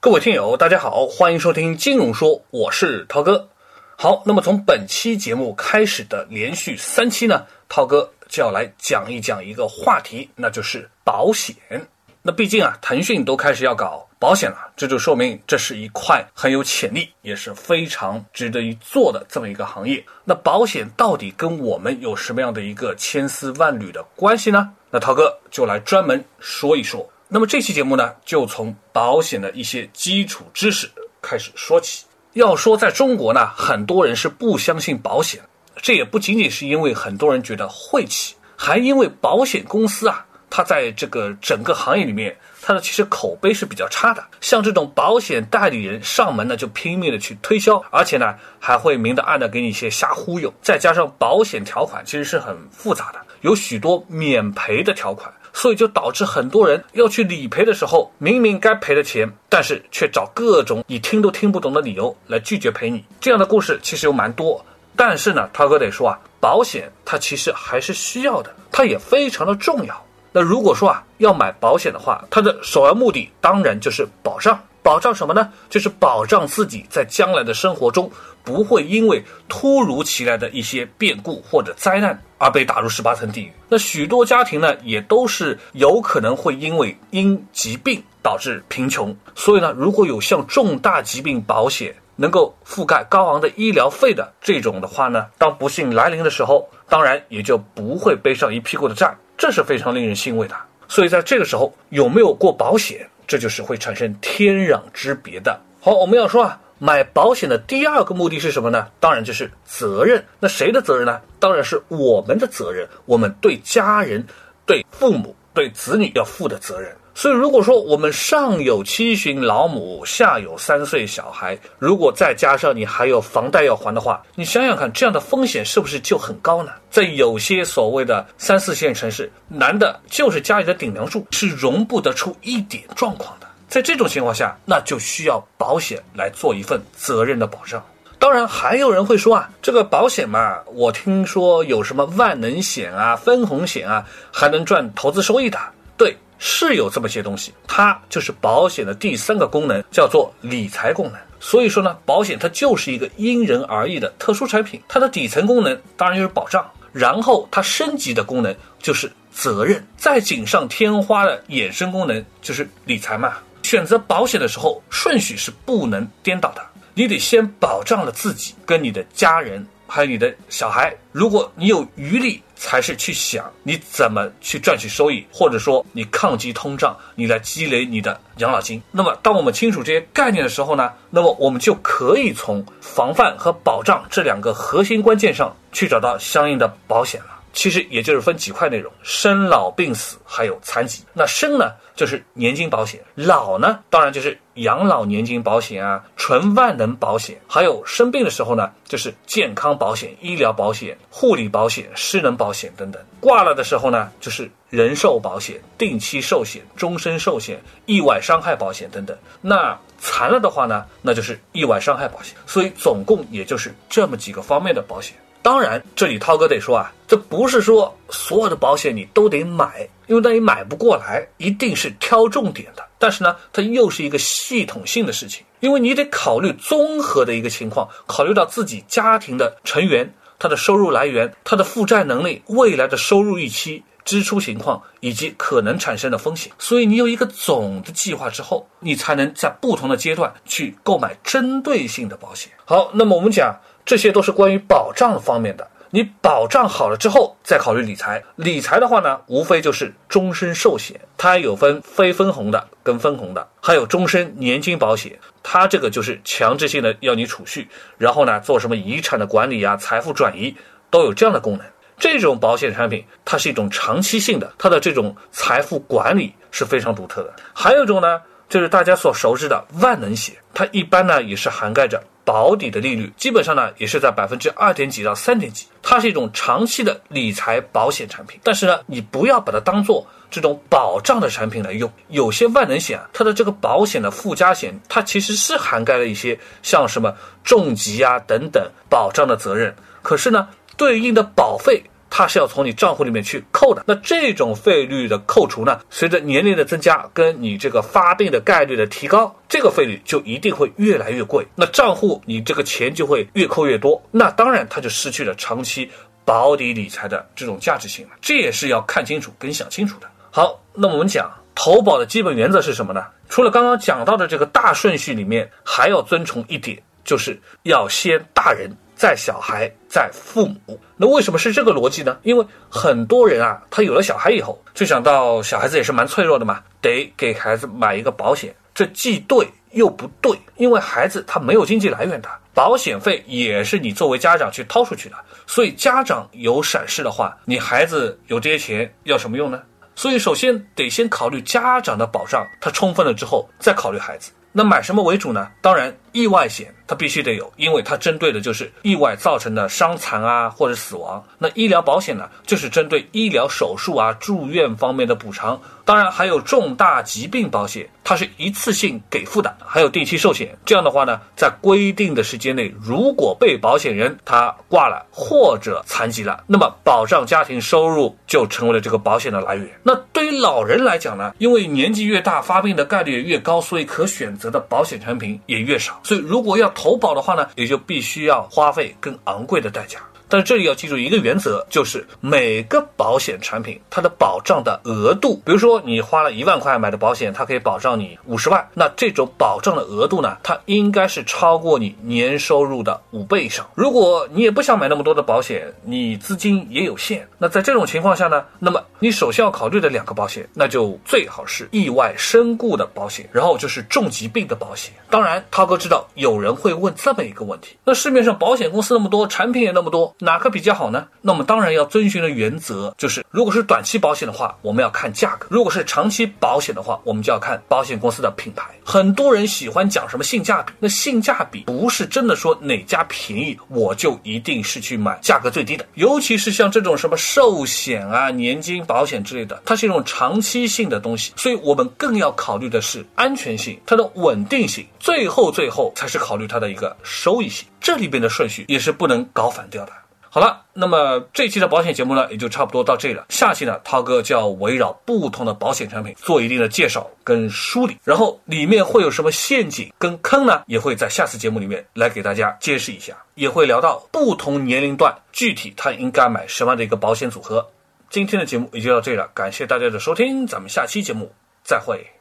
各位听友，大家好，欢迎收听金融说，我是涛哥。好，那么从本期节目开始的连续三期呢，涛哥就要来讲一讲一个话题，那就是保险。那毕竟啊，腾讯都开始要搞保险了，这就说明这是一块很有潜力，也是非常值得一做的这么一个行业。那保险到底跟我们有什么样的一个千丝万缕的关系呢？那涛哥就来专门说一说。那么这期节目呢，就从保险的一些基础知识开始说起。要说在中国呢，很多人是不相信保险，这也不仅仅是因为很多人觉得晦气，还因为保险公司啊，它在这个整个行业里面，它的其实口碑是比较差的。像这种保险代理人上门呢，就拼命的去推销，而且呢，还会明的暗的给你一些瞎忽悠。再加上保险条款其实是很复杂的，有许多免赔的条款。所以就导致很多人要去理赔的时候，明明该赔的钱，但是却找各种你听都听不懂的理由来拒绝赔你。这样的故事其实有蛮多，但是呢，涛哥得说啊，保险它其实还是需要的，它也非常的重要。那如果说啊要买保险的话，它的首要目的当然就是保障。保障什么呢？就是保障自己在将来的生活中不会因为突如其来的一些变故或者灾难而被打入十八层地狱。那许多家庭呢，也都是有可能会因为因疾病导致贫穷。所以呢，如果有像重大疾病保险能够覆盖高昂的医疗费的这种的话呢，当不幸来临的时候，当然也就不会背上一屁股的债，这是非常令人欣慰的。所以在这个时候，有没有过保险？这就是会产生天壤之别的。好，我们要说啊，买保险的第二个目的是什么呢？当然就是责任。那谁的责任呢？当然是我们的责任，我们对家人、对父母、对子女要负的责任。所以，如果说我们上有七旬老母，下有三岁小孩，如果再加上你还有房贷要还的话，你想想看，这样的风险是不是就很高呢？在有些所谓的三四线城市，男的就是家里的顶梁柱，是容不得出一点状况的。在这种情况下，那就需要保险来做一份责任的保障。当然，还有人会说啊，这个保险嘛，我听说有什么万能险啊、分红险啊，还能赚投资收益的。对。是有这么些东西，它就是保险的第三个功能，叫做理财功能。所以说呢，保险它就是一个因人而异的特殊产品。它的底层功能当然就是保障，然后它升级的功能就是责任，再锦上添花的衍生功能就是理财嘛。选择保险的时候，顺序是不能颠倒的，你得先保障了自己跟你的家人。还有你的小孩，如果你有余力，才是去想你怎么去赚取收益，或者说你抗击通胀，你来积累你的养老金。那么，当我们清楚这些概念的时候呢，那么我们就可以从防范和保障这两个核心关键上去找到相应的保险了。其实也就是分几块内容：生老病死，还有残疾。那生呢，就是年金保险；老呢，当然就是养老年金保险啊，纯万能保险。还有生病的时候呢，就是健康保险、医疗保险、护理保险、失能保险等等。挂了的时候呢，就是人寿保险、定期寿险、终身寿险、意外伤害保险等等。那残了的话呢，那就是意外伤害保险。所以总共也就是这么几个方面的保险。当然，这里涛哥得说啊，这不是说所有的保险你都得买，因为那你买不过来，一定是挑重点的。但是呢，它又是一个系统性的事情，因为你得考虑综合的一个情况，考虑到自己家庭的成员他的收入来源、他的负债能力、未来的收入预期、支出情况以及可能产生的风险。所以你有一个总的计划之后，你才能在不同的阶段去购买针对性的保险。好，那么我们讲。这些都是关于保障方面的，你保障好了之后再考虑理财。理财的话呢，无非就是终身寿险，它有分非分红的跟分红的，还有终身年金保险，它这个就是强制性的要你储蓄，然后呢做什么遗产的管理啊、财富转移都有这样的功能。这种保险产品它是一种长期性的，它的这种财富管理是非常独特的。还有一种呢，就是大家所熟知的万能险，它一般呢也是涵盖着。保底的利率基本上呢也是在百分之二点几到三点几，它是一种长期的理财保险产品。但是呢，你不要把它当做这种保障的产品来用。有些万能险啊，它的这个保险的附加险，它其实是涵盖了一些像什么重疾啊等等保障的责任。可是呢，对应的保费它是要从你账户里面去扣的。那这种费率的扣除呢，随着年龄的增加，跟你这个发病的概率的提高，这个费率就一定会越来越贵。那账户你这个钱就会越扣越多，那当然它就失去了长期保底理财的这种价值性了。这也是要看清楚跟想清楚的。好，那我们讲投保的基本原则是什么呢？除了刚刚讲到的这个大顺序里面，还要遵从一点，就是要先大人。在小孩，在父母，那为什么是这个逻辑呢？因为很多人啊，他有了小孩以后，就想到小孩子也是蛮脆弱的嘛，得给孩子买一个保险。这既对又不对，因为孩子他没有经济来源的，保险费也是你作为家长去掏出去的。所以家长有闪失的话，你孩子有这些钱要什么用呢？所以首先得先考虑家长的保障，他充分了之后，再考虑孩子。那买什么为主呢？当然，意外险它必须得有，因为它针对的就是意外造成的伤残啊或者死亡。那医疗保险呢，就是针对医疗手术啊住院方面的补偿。当然还有重大疾病保险，它是一次性给付的，还有定期寿险。这样的话呢，在规定的时间内，如果被保险人他挂了或者残疾了，那么保障家庭收入就成为了这个保险的来源。那对于老人来讲呢，因为年纪越大，发病的概率越高，所以可选择的保险产品也越少。所以如果要投保的话呢，也就必须要花费更昂贵的代价。但是这里要记住一个原则，就是每个保险产品它的保障的额度，比如说你花了一万块买的保险，它可以保障你五十万，那这种保障的额度呢，它应该是超过你年收入的五倍以上。如果你也不想买那么多的保险，你资金也有限，那在这种情况下呢，那么你首先要考虑的两个保险，那就最好是意外身故的保险，然后就是重疾病的保险。当然，涛哥知道有人会问这么一个问题，那市面上保险公司那么多，产品也那么多。哪个比较好呢？那我们当然要遵循的原则就是，如果是短期保险的话，我们要看价格；如果是长期保险的话，我们就要看保险公司的品牌。很多人喜欢讲什么性价比，那性价比不是真的说哪家便宜，我就一定是去买价格最低的。尤其是像这种什么寿险啊、年金保险之类的，它是一种长期性的东西，所以我们更要考虑的是安全性、它的稳定性，最后最后才是考虑它的一个收益性。这里边的顺序也是不能搞反掉的。好了，那么这期的保险节目呢，也就差不多到这里了。下期呢，涛哥就要围绕不同的保险产品做一定的介绍跟梳理，然后里面会有什么陷阱跟坑呢，也会在下次节目里面来给大家揭示一下，也会聊到不同年龄段具体他应该买什么样的一个保险组合。今天的节目也就到这里了，感谢大家的收听，咱们下期节目再会。